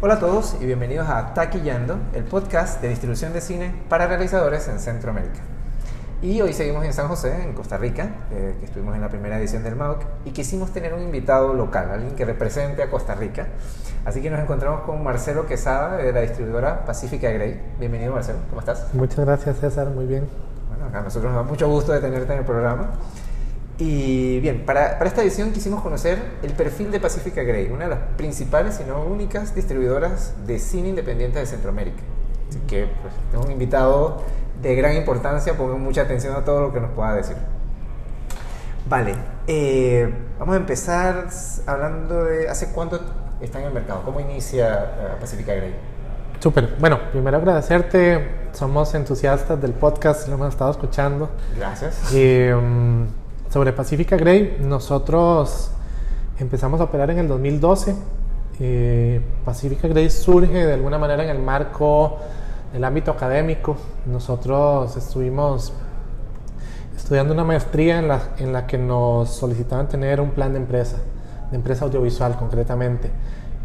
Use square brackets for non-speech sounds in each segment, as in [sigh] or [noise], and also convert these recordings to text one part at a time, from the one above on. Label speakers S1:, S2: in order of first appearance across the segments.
S1: Hola a todos y bienvenidos a Taquillando, el podcast de distribución de cine para realizadores en Centroamérica. Y hoy seguimos en San José, en Costa Rica, eh, que estuvimos en la primera edición del MAUC, y quisimos tener un invitado local, alguien que represente a Costa Rica. Así que nos encontramos con Marcelo Quesada de la distribuidora Pacífica Grey. Bienvenido Marcelo, ¿cómo estás?
S2: Muchas gracias César, muy bien.
S1: Bueno, a nosotros nos da mucho gusto de tenerte en el programa. Y bien, para, para, esta edición quisimos conocer el perfil de Pacifica Grey, una de las principales y no únicas distribuidoras de cine independiente de Centroamérica. Así que pues, tengo un invitado de gran importancia, pongan mucha atención a todo lo que nos pueda decir. Vale, eh, vamos a empezar hablando de hace cuánto está en el mercado, cómo inicia uh, Pacifica Grey.
S2: Súper, bueno, primero agradecerte, somos entusiastas del podcast, lo hemos estado escuchando.
S1: Gracias.
S2: Y, um, sobre Pacifica Grey, nosotros empezamos a operar en el 2012. Eh, Pacifica Grey surge de alguna manera en el marco del ámbito académico. Nosotros estuvimos estudiando una maestría en la, en la que nos solicitaban tener un plan de empresa, de empresa audiovisual concretamente,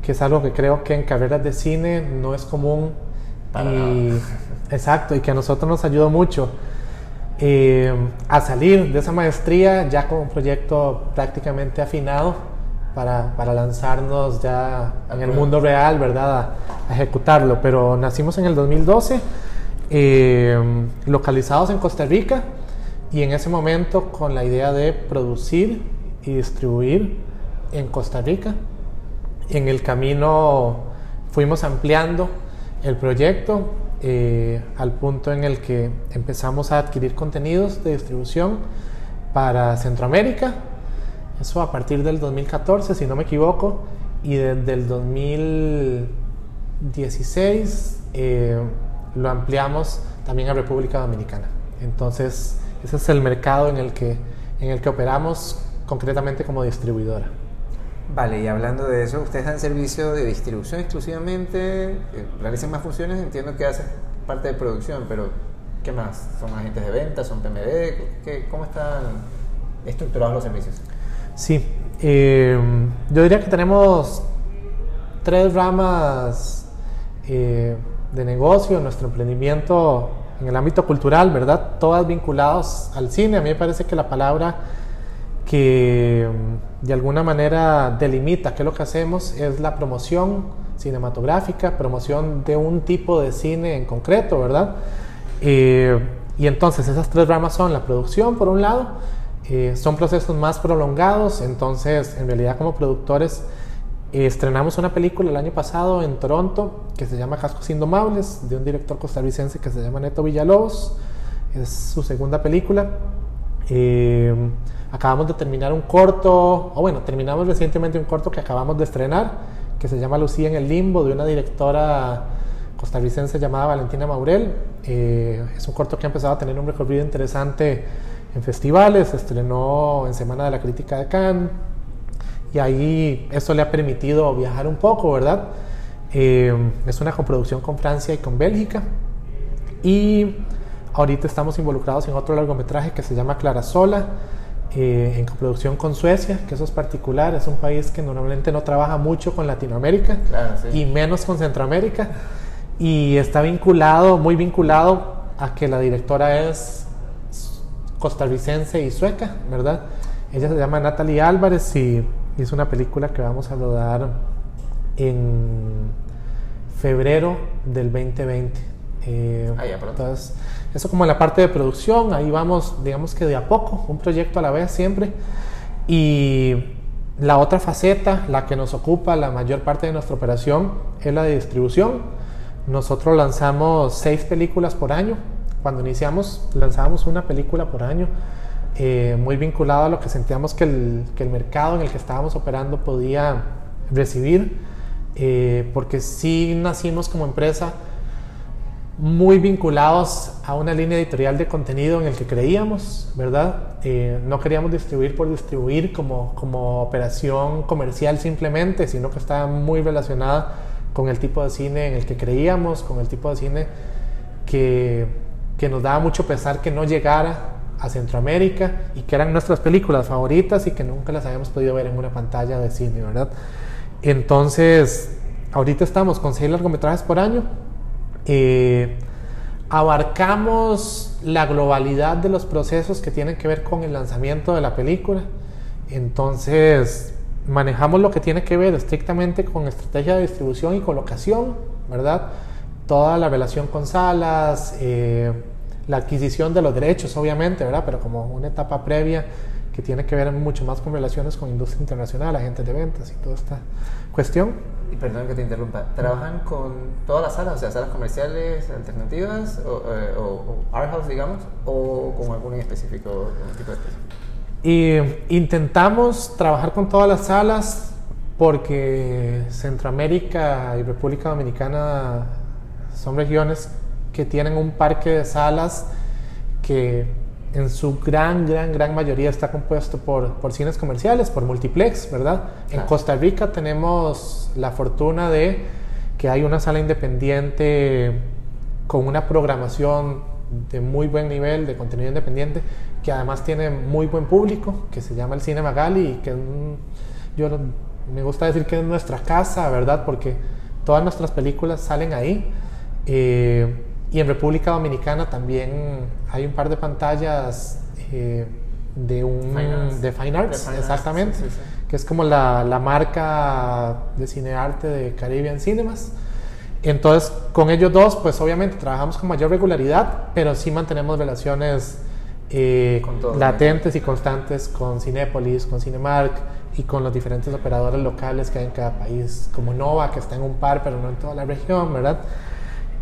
S2: que es algo que creo que en carreras de cine no es común.
S1: Para
S2: y, [laughs] exacto, y que a nosotros nos ayudó mucho eh, a salir de esa maestría ya con un proyecto prácticamente afinado para, para lanzarnos ya en el mundo real, ¿verdad? A, a, ejecutarlo. Pero nacimos en el 2012, eh, localizados en Costa Rica y en ese momento con la idea de producir y distribuir en Costa Rica. En el camino fuimos ampliando el proyecto eh, al punto en el que empezamos a adquirir contenidos de distribución para Centroamérica, eso a partir del 2014, si no me equivoco, y desde el 2016 eh, lo ampliamos también a República Dominicana. Entonces, ese es el mercado en el que, en el que operamos concretamente como distribuidora.
S1: Vale, y hablando de eso, ustedes dan servicio de distribución exclusivamente, eh, realizan más funciones, entiendo que hacen parte de producción, pero ¿qué más? ¿Son agentes de venta? ¿Son PMD? ¿Qué, ¿Cómo están estructurados los servicios?
S2: Sí, eh, yo diría que tenemos tres ramas eh, de negocio, nuestro emprendimiento en el ámbito cultural, ¿verdad? Todas vinculadas al cine. A mí me parece que la palabra que de alguna manera delimita qué es lo que hacemos es la promoción cinematográfica, promoción de un tipo de cine en concreto, ¿verdad? Eh, y entonces esas tres ramas son la producción, por un lado, eh, son procesos más prolongados, entonces en realidad como productores eh, estrenamos una película el año pasado en Toronto que se llama Cascos Indomables, de un director costarricense que se llama Neto Villalobos, es su segunda película. Eh, acabamos de terminar un corto, o bueno, terminamos recientemente un corto que acabamos de estrenar, que se llama Lucía en el Limbo, de una directora costarricense llamada Valentina Maurel. Eh, es un corto que ha empezado a tener un recorrido interesante en festivales, se estrenó en Semana de la Crítica de Cannes, y ahí eso le ha permitido viajar un poco, ¿verdad? Eh, es una coproducción con Francia y con Bélgica. Y ahorita estamos involucrados en otro largometraje que se llama Clara Sola, eh, en coproducción con Suecia, que eso es particular, es un país que normalmente no trabaja mucho con Latinoamérica
S1: Claro, sí.
S2: y menos con Centroamérica. Y está vinculado, muy vinculado a que la directora es costarricense y sueca, ¿verdad? Ella se llama Natalie Álvarez y es una película que vamos a rodar en febrero del 2020. Eh,
S1: Ah, ya, pronto.
S2: entonces, eso como en la parte de producción, ahí vamos, digamos que de a poco, un proyecto a la vez siempre. Y la otra faceta, la que nos ocupa la mayor parte de nuestra operación, es la de distribución. Nosotros lanzamos seis películas por año. Cuando iniciamos, lanzábamos una película por año, eh, muy vinculado a lo que sentíamos que el, que el mercado en el que estábamos operando podía recibir, eh, porque sí nacimos como empresa muy vinculados a una línea editorial de contenido en el que creíamos, ¿verdad? Eh, no queríamos distribuir por distribuir como, como operación comercial simplemente, sino que estaba muy relacionada con el tipo de cine en el que creíamos, con el tipo de cine que, que nos daba mucho pesar que no llegara a Centroamérica y que eran nuestras películas favoritas y que nunca las habíamos podido ver en una pantalla de cine, ¿verdad? Entonces, ahorita estamos con seis largometrajes por año. Eh, abarcamos la globalidad de los procesos que tienen que ver con el lanzamiento de la película. Entonces, manejamos lo que tiene que ver estrictamente con estrategia de distribución y colocación, ¿verdad? Toda la relación con salas, eh, la adquisición de los derechos, obviamente, ¿verdad? Pero como una etapa previa que tiene que ver mucho más con relaciones con industria internacional, agentes de ventas y toda esta cuestión.
S1: Y perdón que te interrumpa, ¿trabajan con todas las salas, o sea, salas comerciales alternativas o, eh, o, art house, digamos, o con algún específico, algún tipo de específico?
S2: Y intentamos trabajar con todas las salas porque Centroamérica y República Dominicana son regiones que tienen un parque de salas que en su gran, gran, gran mayoría está compuesto por, por cines comerciales, por multiplex, ¿verdad? En Costa Rica tenemos la fortuna de que hay una sala independiente con una programación de muy buen nivel, de contenido independiente, que además tiene muy buen público, que se llama el Cine Magali, y que yo me gusta decir que es nuestra casa, ¿verdad? Porque todas nuestras películas salen ahí. Eh, y en República Dominicana también hay un par de pantallas eh, de un de Fine Arts, exactamente, que es como la, la, marca de cinearte de Caribbean Cinemas. Entonces, con ellos dos, pues obviamente trabajamos con mayor regularidad, pero sí mantenemos relaciones eh, latentes y constantes con Cinépolis, con Cinemark y con los diferentes operadores locales que hay en cada país, como Nova, que está en un par, pero no en toda la región, ¿verdad?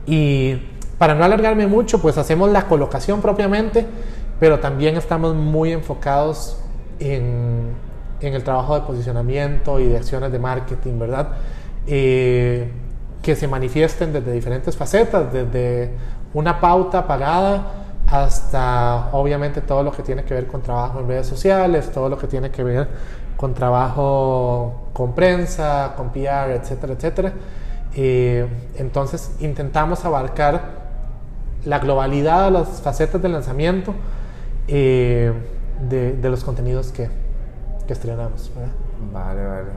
S2: Y para no alargarme mucho, pues hacemos la colocación propiamente, pero también estamos muy enfocados en, el trabajo de posicionamiento y de acciones de marketing, ¿verdad? Eh, que se manifiesten desde diferentes facetas, desde una pauta pagada hasta obviamente todo lo que tiene que ver con trabajo en redes sociales, todo lo que tiene que ver con trabajo con prensa, con PR, etcétera, etcétera. Eh, entonces intentamos abarcar la globalidad de las facetas del lanzamiento eh, de, los contenidos que, que estrenamos.
S1: Vale, vale,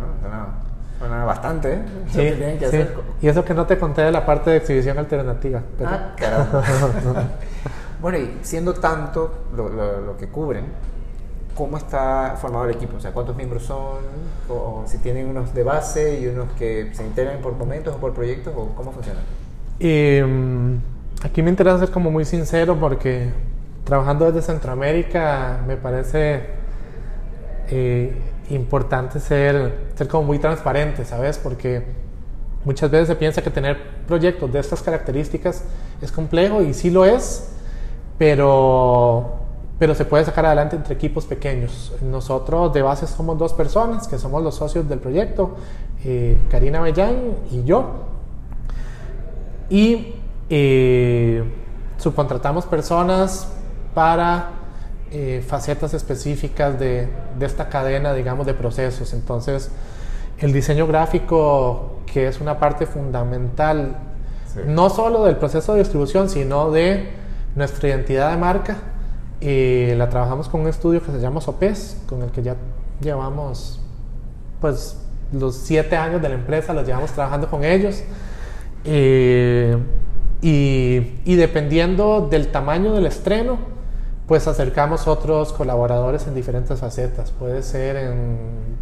S1: suena, bastante, ¿eh?
S2: Sí, Y eso que no te conté de la parte de exhibición alternativa.
S1: Ah, [laughs] bueno, y siendo tanto lo, que cubren, ¿cómo está formado el equipo? O sea, ¿cuántos miembros son? O, si tienen unos de base y unos que se integran por momentos o por proyectos, o cómo funciona?
S2: Eh, Aquí me interesa ser como muy sincero porque trabajando desde Centroamérica me parece eh, importante ser, ser como muy transparente, ¿sabes? Porque muchas veces se piensa que tener proyectos de estas características es complejo y sí lo es, pero, pero se puede sacar adelante entre equipos pequeños. Nosotros de base somos dos personas que somos los socios del proyecto, eh, Karina Bellán y yo. Y eh, subcontratamos personas para eh, facetas específicas de, esta cadena, digamos, de procesos. Entonces, el diseño gráfico, que es una parte fundamental, no solo del proceso de distribución, sino de nuestra identidad de marca, eh, la trabajamos con un estudio que se llama Sopes, con el que ya llevamos, pues, los siete años de la empresa, los llevamos trabajando con ellos. Eh, y, dependiendo del tamaño del estreno, pues acercamos otros colaboradores en diferentes facetas. Puede ser en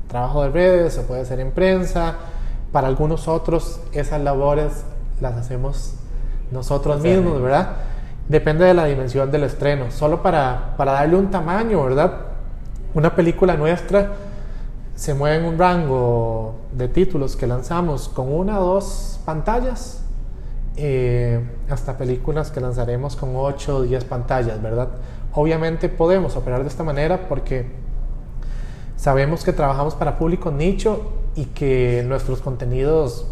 S2: trabajo de redes o puede ser en prensa. Para algunos otros esas labores las hacemos nosotros mismos, ¿verdad? Depende de la dimensión del estreno. Solo para, para darle un tamaño, ¿verdad? Una película nuestra se mueve en un rango de títulos que lanzamos con una o dos pantallas eh, hasta películas que lanzaremos con 8 o 10 pantallas, ¿verdad? Obviamente podemos operar de esta manera porque sabemos que trabajamos para público nicho y que nuestros contenidos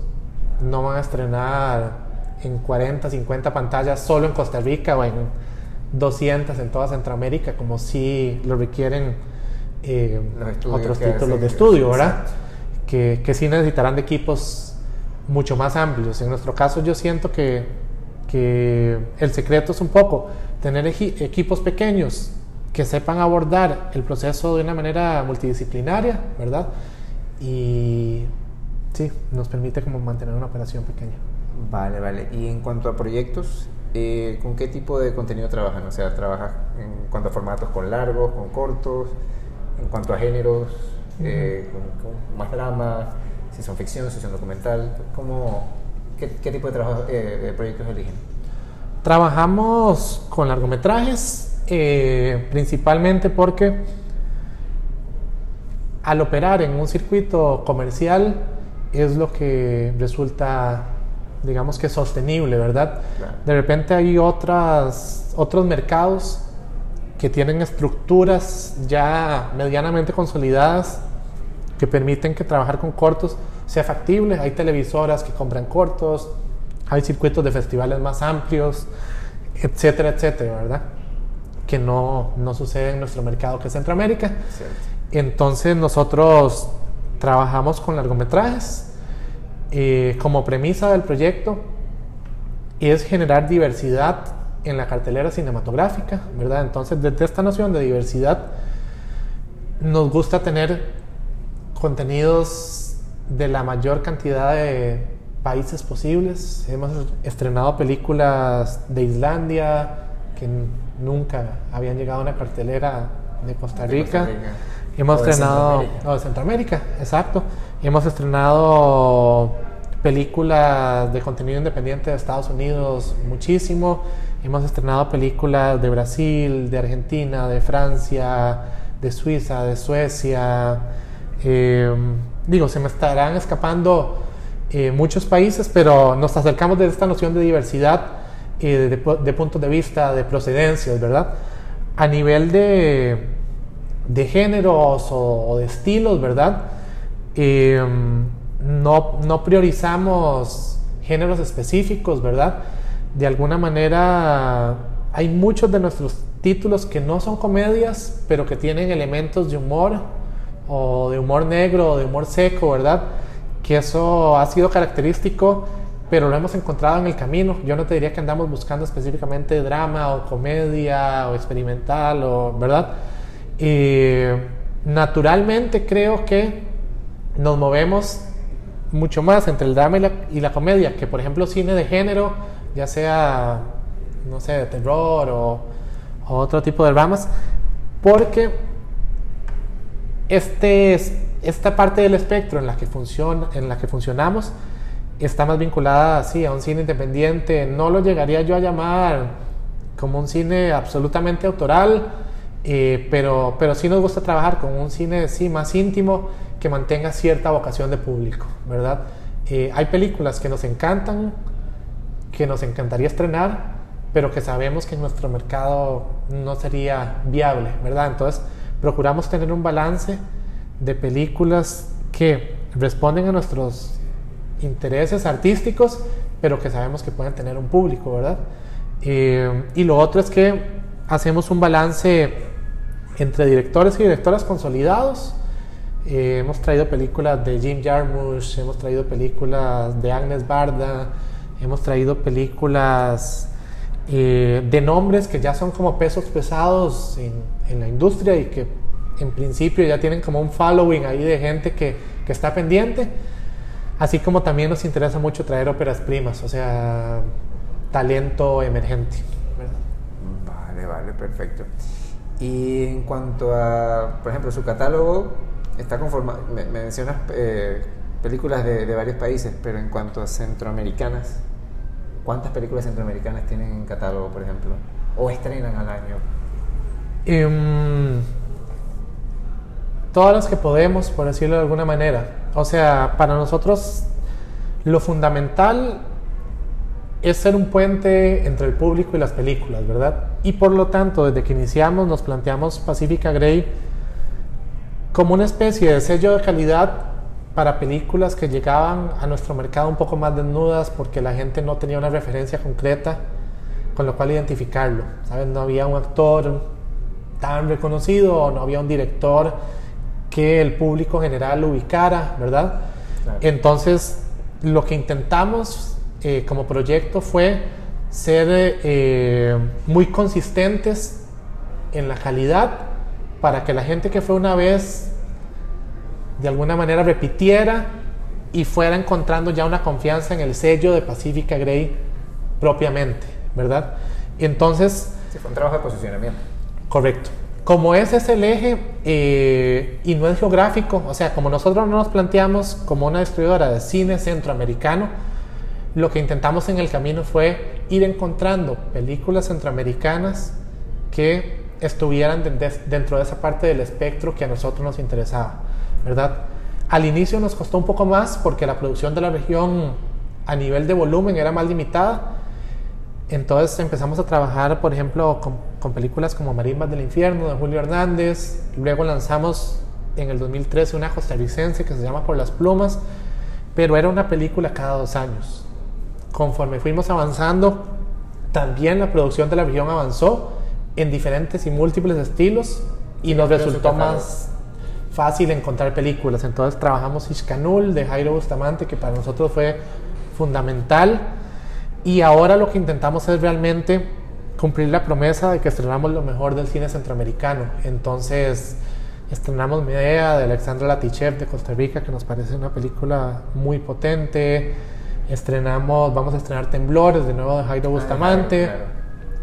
S2: no van a estrenar en 40, 50 pantallas solo en Costa Rica o en 200 en toda Centroamérica, como si lo requieren eh, otros títulos de estudio, ¿verdad? Que, que sí necesitarán de equipos mucho más amplios. En nuestro caso yo siento que, que el secreto es un poco tener equipos pequeños que sepan abordar el proceso de una manera multidisciplinaria, ¿verdad? Y, sí, nos permite como mantener una operación pequeña.
S1: Vale, vale. Y en cuanto a proyectos, eh, ¿con qué tipo de contenido trabajan? O sea, ¿trabajas en cuanto a formatos con largos, con cortos? En cuanto a géneros, eh, con, más drama, si son ficción, si son documental, ¿cómo, qué, tipo de, trabajo, eh, proyectos eligen?
S2: Trabajamos con largometrajes, principalmente porque al operar en un circuito comercial es lo que resulta digamos que sostenible, ¿verdad? De repente hay otras, otros mercados que tienen estructuras ya medianamente consolidadas que permiten que trabajar con cortos sea factible. Hay televisoras que compran cortos, hay circuitos de festivales más amplios, etcétera, etcétera, ¿verdad? Que no, no sucede en nuestro mercado que es Centroamérica. Entonces nosotros trabajamos con largometrajes, eh, como premisa del proyecto es generar diversidad en la cartelera cinematográfica, ¿verdad? Entonces, desde esta noción de diversidad, nos gusta tener contenidos de la mayor cantidad de países posibles. Hemos estrenado películas de Islandia que nunca habían llegado a una cartelera de Costa Rica. Hemos estrenado, de Centroamérica, exacto. Hemos estrenado películas de contenido independiente de Estados Unidos muchísimo. Hemos estrenado películas de Brasil, de Argentina, de Francia, de Suiza, de Suecia. Eh, digo, se me estarán escapando eh, muchos países, pero nos acercamos de esta noción de diversidad eh, de, puntos de vista, de procedencias, ¿verdad? A nivel de, de géneros o, de estilos, ¿verdad? no, no priorizamos géneros específicos, ¿verdad? De alguna manera hay muchos de nuestros títulos que no son comedias, pero que tienen elementos de humor o de humor negro o de humor seco, ¿verdad? Que eso ha sido característico, pero lo hemos encontrado en el camino. Yo no te diría que andamos buscando específicamente drama o comedia o experimental, o, ¿verdad? Y naturalmente creo que nos movemos mucho más entre el drama y la, comedia que, por ejemplo, cine de género, ya sea, no sé, de terror o, otro tipo de dramas, porque este, esta parte del espectro en la que, funcionamos está más vinculada así a un cine independiente. No lo llegaría yo a llamar como un cine absolutamente autoral, eh, pero, pero sí nos gusta trabajar con un cine sí, más íntimo que mantenga cierta vocación de público, ¿verdad? Eh, hay películas que nos encantan, que nos encantaría estrenar, pero que sabemos que en nuestro mercado no sería viable, ¿verdad? Entonces, procuramos tener un balance de películas que responden a nuestros intereses artísticos, pero que sabemos que pueden tener un público, ¿verdad? Eh, y lo otro es que hacemos un balance entre directores y directoras consolidados, eh, hemos traído películas de Jim Jarmusch, hemos traído películas de Agnes Barda, hemos traído películas eh, de nombres que ya son como pesos pesados en, en, la industria y que en principio ya tienen como un following ahí de gente que, que está pendiente. Así como también nos interesa mucho traer óperas primas, o sea, talento emergente.
S1: Vale, vale, perfecto. Y en cuanto a, por ejemplo, su catálogo, está conformado, me, mencionas eh, películas de, varios países, pero en cuanto a centroamericanas, ¿cuántas películas centroamericanas tienen en catálogo, por ejemplo? ¿O estrenan al año?
S2: Em, todas las que podemos, por decirlo de alguna manera. O sea, para nosotros lo fundamental es ser un puente entre el público y las películas, ¿verdad? Y por lo tanto, desde que iniciamos nos planteamos Pacifica Grey como una especie de sello de calidad para películas que llegaban a nuestro mercado un poco más desnudas porque la gente no tenía una referencia concreta con lo cual identificarlo. ¿sabes? No había un actor tan reconocido o no había un director que el público general ubicara, ¿verdad? Entonces, lo que intentamos eh, como proyecto fue ser eh, muy consistentes en la calidad para que la gente que fue una vez de alguna manera repitiera y fuera encontrando ya una confianza en el sello de Pacifica Grey propiamente, ¿verdad? Entonces...
S1: Sí, fue un trabajo de posicionamiento.
S2: Correcto. Como ese es el eje eh, y no es geográfico, o sea, como nosotros no nos planteamos como una distribuidora de cine centroamericano, lo que intentamos en el camino fue ir encontrando películas centroamericanas que estuvieran dentro de esa parte del espectro que a nosotros nos interesaba, ¿verdad? Al inicio nos costó un poco más porque la producción de la región a nivel de volumen era más limitada. Entonces empezamos a trabajar, por ejemplo, con, películas como Marimbas del Infierno de Julio Hernández. Luego lanzamos en el 2013 una costarricense que se llama Por las Plumas, pero era una película cada dos años. Conforme fuimos avanzando, también la producción de la región avanzó en diferentes y múltiples estilos y nos resultó más, fácil encontrar películas. Entonces trabajamos Ishkanul de Jairo Bustamante, que para nosotros fue fundamental. Y ahora lo que intentamos es realmente cumplir la promesa de que estrenamos lo mejor del cine centroamericano. Entonces estrenamos Medea de Alexandra Latichev de Costa Rica, que nos parece una película muy potente. Estrenamos, vamos a estrenar Temblores de nuevo de Jairo ah, Bustamante.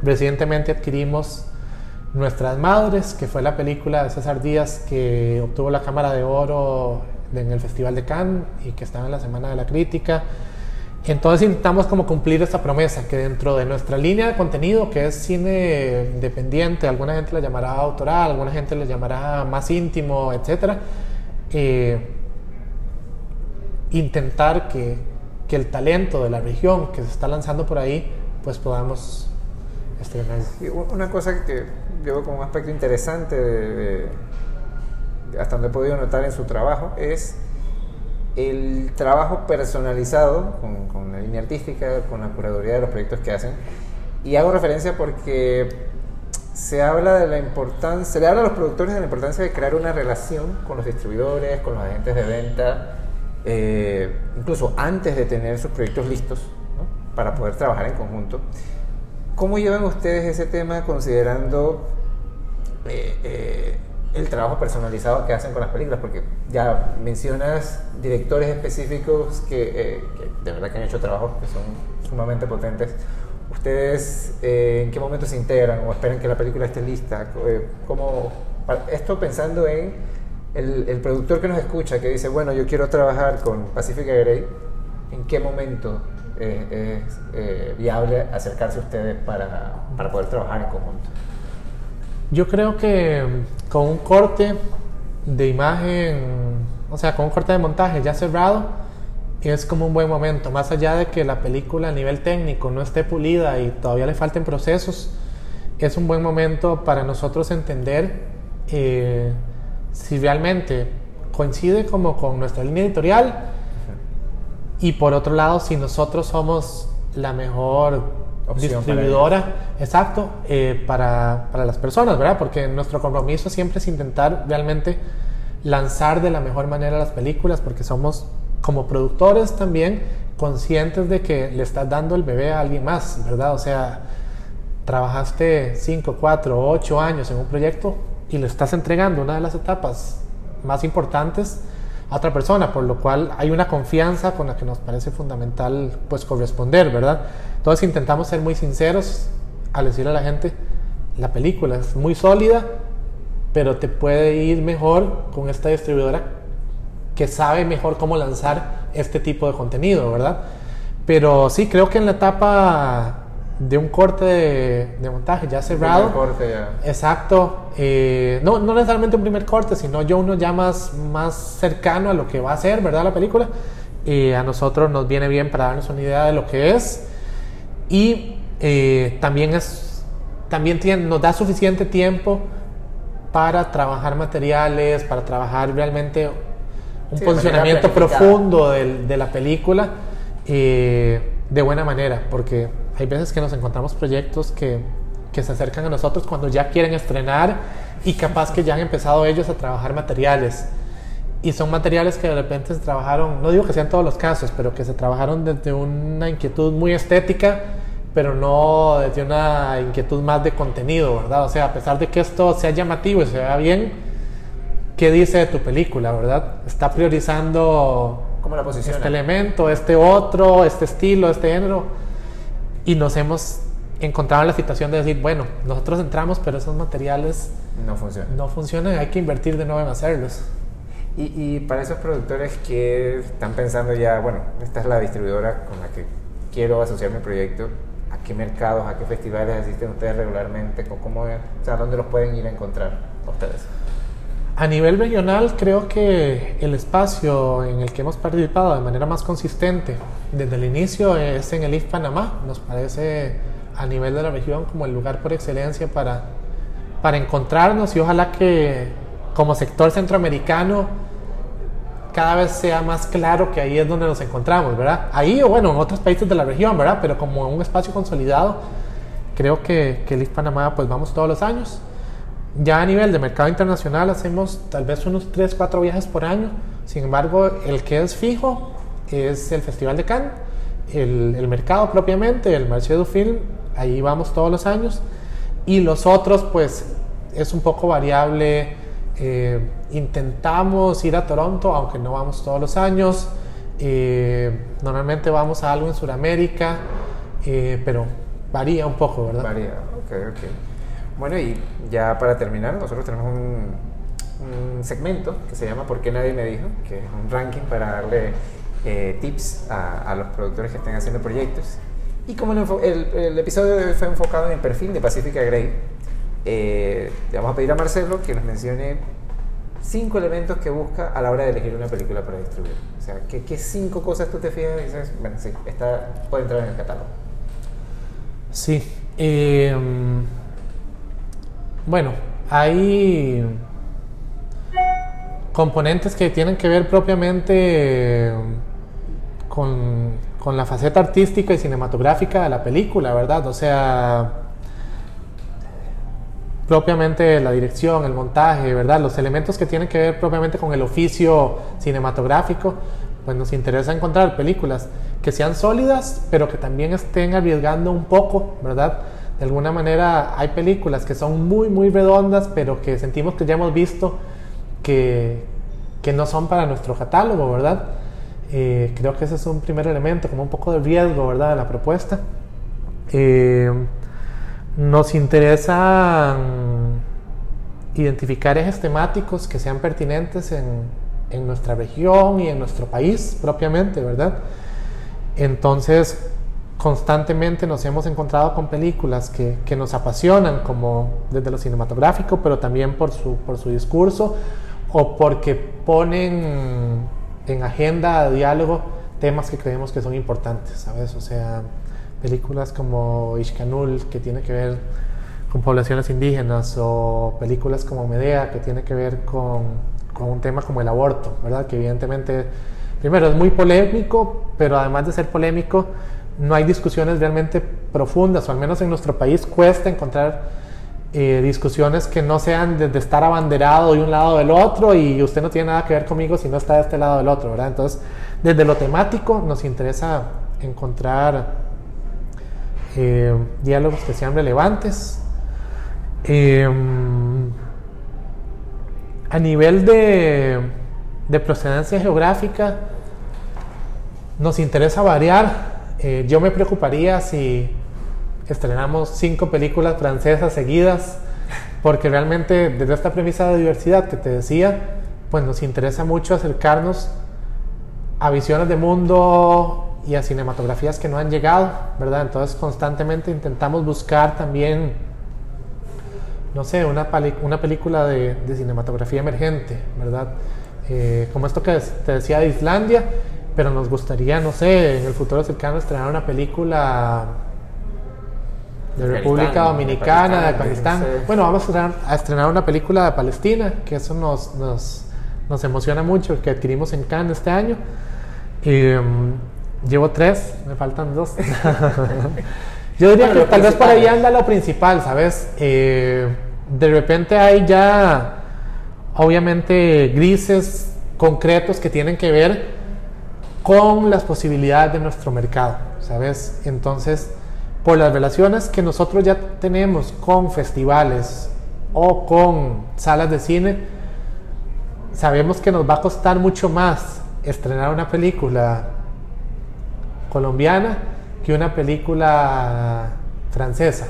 S2: Recientemente adquirimos Nuestras Madres, que fue la película de César Díaz que obtuvo la Cámara de Oro en el Festival de Cannes y que estaba en la Semana de la Crítica. Entonces intentamos como cumplir esta promesa, que dentro de nuestra línea de contenido, que es cine independiente, alguna gente le llamará autoral, alguna gente le llamará más íntimo, etc., eh, intentar que, que el talento de la región que se está lanzando por ahí, pues podamos estrenar.
S1: una cosa que veo como un aspecto interesante hasta donde he podido notar en su trabajo es el trabajo personalizado con, con, la línea artística, con la curaduría de los proyectos que hacen. Y hago referencia porque se habla de la importancia, se le habla a los productores de la importancia de crear una relación con los distribuidores, con los agentes de venta, eh, incluso antes de tener sus proyectos listos, para poder trabajar en conjunto. ¿Cómo llevan ustedes ese tema considerando eh, eh, el trabajo personalizado que hacen con las películas? Porque ya mencionas directores específicos que, eh, de verdad que han hecho trabajos que son sumamente potentes. ¿Ustedes en qué momento se integran o esperan que la película esté lista? ¿Cómo, esto pensando en el, el, productor que nos escucha, que dice, bueno, yo quiero trabajar con Pacific Grey, ¿en qué momento eh, es eh, viable acercarse a ustedes para, para poder trabajar en conjunto?
S2: Yo creo que con un corte de imagen, o sea, con un corte de montaje ya cerrado, es como un buen momento, más allá de que la película a nivel técnico no esté pulida y todavía le falten procesos, es un buen momento para nosotros entender eh, si realmente coincide como con nuestra línea editorial y por otro lado, si nosotros somos la mejor distribuidora, exacto, eh, para, para, las personas, ¿verdad? Porque nuestro compromiso siempre es intentar realmente lanzar de la mejor manera las películas, porque somos como productores también conscientes de que le estás dando el bebé a alguien más, ¿verdad? O sea, trabajaste 5, 4, 8 años en un proyecto y le estás entregando una de las etapas más importantes a otra persona, por lo cual hay una confianza con la que nos parece fundamental pues corresponder, ¿verdad? Entonces intentamos ser muy sinceros al decirle a la gente, la película es muy sólida, pero te puede ir mejor con esta distribuidora que sabe mejor cómo lanzar este tipo de contenido, ¿verdad? Pero sí, creo que en la etapa de un corte de, montaje ya cerrado.
S1: corte ya.
S2: Exacto. Eh, no, no necesariamente un primer corte, sino yo uno ya más, más cercano a lo que va a ser, ¿verdad? La película. y a nosotros nos viene bien para darnos una idea de lo que es. Y eh, también, es, también tiene, nos da suficiente tiempo para trabajar materiales, para trabajar realmente un posicionamiento profundo de, de, la película eh, de buena manera, porque hay veces que nos encontramos proyectos que, que se acercan a nosotros cuando ya quieren estrenar y capaz que ya han empezado ellos a trabajar materiales. Y son materiales que de repente se trabajaron, no digo que sean todos los casos, pero que se trabajaron desde una inquietud muy estética, pero no desde una inquietud más de contenido, ¿verdad? O sea, a pesar de que esto sea llamativo y se vea bien, ¿qué dice de tu película, verdad? Está priorizando
S1: ¿Cómo la
S2: este elemento, este otro, este estilo, este género. Y nos hemos encontrado en la situación de decir, bueno, nosotros entramos, pero esos materiales
S1: No funciona.
S2: no funcionan, hay que invertir de nuevo en hacerlos.
S1: Y, y para esos productores que están pensando ya, bueno, esta es la distribuidora con la que quiero asociar mi proyecto, ¿a qué mercados, a qué festivales asisten ustedes regularmente? ¿Cómo, cómo- o sea, ¿Dónde los pueden ir a encontrar ustedes?
S2: A nivel regional, creo que el espacio en el que hemos participado de manera más consistente desde el inicio es en el IF Panamá. Nos parece a nivel de la región como el lugar por excelencia para, para encontrarnos y ojalá que como sector centroamericano cada vez sea más claro que ahí es donde nos encontramos, ¿verdad? Ahí o bueno, en otros países de la región, ¿verdad? Pero como un espacio consolidado, creo que, que el IF Panamá pues vamos todos los años. Ya a nivel de mercado internacional hacemos tal vez unos 3, 4 viajes por año. Sin embargo, el que es fijo es el Festival de Cannes, el, el mercado propiamente, el Marché du Film, ahí vamos todos los años. Y los otros, pues es un poco variable. Eh, intentamos ir a Toronto, aunque no vamos todos los años. Eh, normalmente vamos a algo en Sudamérica, eh, pero varía un poco, ¿verdad?
S1: Varía, ok, ok. Bueno, y ya para terminar, nosotros tenemos un, segmento que se llama ¿Por qué nadie me dijo? Que es un ranking para darle eh, tips a, los productores que estén haciendo proyectos. Y como el, el- el episodio de hoy fue enfocado en el perfil de Pacifica Grey, eh, le vamos a pedir a Marcelo que nos mencione cinco elementos que busca a la hora de elegir una película para distribuir. O sea, ¿qué, qué cinco cosas tú te fijas y dices, bueno, sí, esta puede entrar en el catálogo?
S2: Sí. eh, bueno, hay componentes que tienen que ver propiamente con, con la faceta artística y cinematográfica de la película, ¿verdad? O sea, propiamente la dirección, el montaje, ¿verdad? Los elementos que tienen que ver propiamente con el oficio cinematográfico, pues nos interesa encontrar películas que sean sólidas, pero que también estén arriesgando un poco, ¿verdad? De alguna manera hay películas que son muy, muy redondas, pero que sentimos que ya hemos visto que, que no son para nuestro catálogo, ¿verdad? Eh, creo que ese es un primer elemento, como un poco de riesgo, ¿verdad? De la propuesta. Eh, nos interesa mm, identificar ejes temáticos que sean pertinentes en, en nuestra región y en nuestro país propiamente, ¿verdad? Entonces, constantemente nos hemos encontrado con películas que, que nos apasionan, como desde lo cinematográfico, pero también por su, por su discurso o porque ponen en agenda de diálogo temas que creemos que son importantes, ¿sabes? O sea, películas como Ishkanul, que tiene que ver con poblaciones indígenas, o películas como Medea, que tiene que ver con, con un tema como el aborto, ¿verdad? Que evidentemente, primero, es muy polémico, pero además de ser polémico, no hay discusiones realmente profundas, o al menos en nuestro país cuesta encontrar eh, discusiones que no sean desde estar abanderado de un lado del otro y usted no tiene nada que ver conmigo si no está de este lado del otro, ¿verdad? Entonces, desde lo temático nos interesa encontrar eh, diálogos que sean relevantes. Eh, a nivel de procedencia geográfica, nos interesa variar. Eh, yo me preocuparía si estrenamos cinco películas francesas seguidas, porque realmente desde esta premisa de diversidad que te decía, pues nos interesa mucho acercarnos a visiones de mundo y a cinematografías que no han llegado, ¿verdad? Entonces constantemente intentamos buscar también, no sé, una, una película de, de cinematografía emergente, ¿verdad? Eh, como esto que te decía de Islandia, pero nos gustaría, no sé, en el futuro cercano estrenar una película de
S1: Afganistán,
S2: República Dominicana, de
S1: Pakistán.
S2: Bueno, vamos a estrenar, a estrenar una película de Palestina, que eso nos, nos, nos emociona mucho, que adquirimos en Cannes este año. Y, um, llevo tres, me faltan dos. [laughs] Yo diría
S1: Bueno,
S2: que tal vez por ahí anda lo principal, ¿sabes? Eh, de repente hay ya, obviamente, grises concretos que tienen que ver con las posibilidades de nuestro mercado, ¿sabes? Entonces, por las relaciones que nosotros ya tenemos con festivales o con salas de cine, sabemos que nos va a costar mucho más estrenar una película colombiana que una película francesa.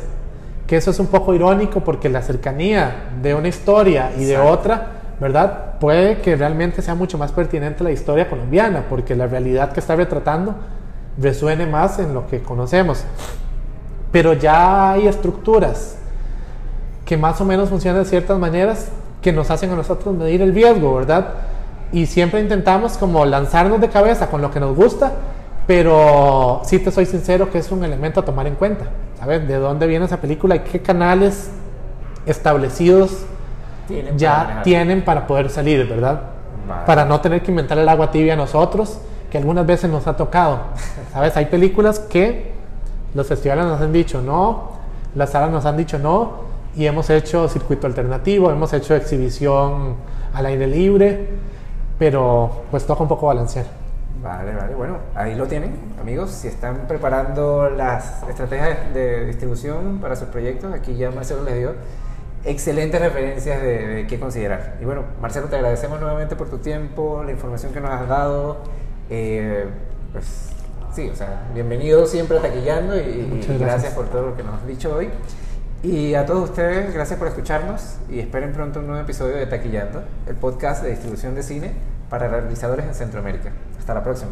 S2: Que eso es un poco irónico porque la cercanía de una historia y de otra, ¿verdad? Puede que realmente sea mucho más pertinente la historia colombiana, porque la realidad que está retratando resuene más en lo que conocemos. Pero ya hay estructuras que más o menos funcionan de ciertas maneras que nos hacen a nosotros medir el riesgo, ¿verdad? Y siempre intentamos como lanzarnos de cabeza con lo que nos gusta, pero sí te soy sincero que es un elemento a tomar en cuenta. ¿Sabes? ¿De dónde viene esa película y qué canales establecidos
S1: Tienen para
S2: ya
S1: manejar.
S2: tienen para poder salir, ¿verdad?
S1: Vale.
S2: Para no tener que inventar el agua tibia a nosotros, que algunas veces nos ha tocado. [laughs] ¿Sabes? Hay películas que los festivales nos han dicho no, las salas nos han dicho no, y hemos hecho circuito alternativo, hemos hecho exhibición al aire libre, pero pues toca un poco balancear.
S1: Vale, vale. Bueno, ahí lo tienen, amigos. Si están preparando las estrategias de distribución para sus proyectos, aquí ya Marcelo les dio excelentes referencias de, de qué considerar. Y bueno, Marcelo, te agradecemos nuevamente por tu tiempo, la información que nos has dado. Eh, pues sí, o sea, bienvenido siempre a Taquillando y, y gracias.
S2: gracias.
S1: por todo lo que nos has dicho hoy. Y a todos ustedes, gracias por escucharnos y esperen pronto un nuevo episodio de Taquillando, el podcast de distribución de cine para realizadores en Centroamérica. Hasta la próxima.